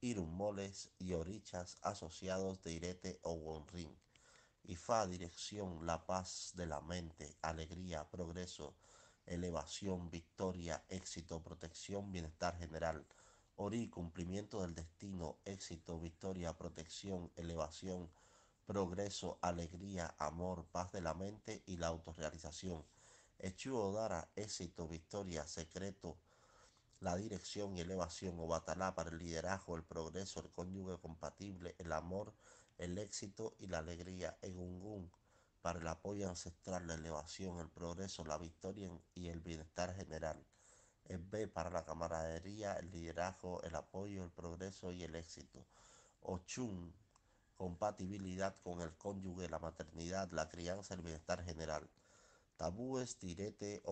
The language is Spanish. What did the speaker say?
Irum moles y orichas asociados de irete o wonrin. Y fa dirección, la paz de la mente, alegría, progreso, elevación, victoria, éxito, protección, bienestar general. Ori, cumplimiento del destino, éxito, victoria, protección, elevación, progreso, alegría, amor, paz de la mente y la autorrealización. Echu Odara, éxito, victoria, secreto, la dirección y elevación o batalá para el liderazgo, el progreso, el cónyuge compatible, el amor, el éxito y la alegría. Egungun, para el apoyo ancestral, la elevación, el progreso, la victoria y el bienestar general. El B para la camaradería, el liderazgo, el apoyo, el progreso y el éxito. Ochun, compatibilidad con el cónyuge, la maternidad, la crianza, el bienestar general. Tabúes, tirete o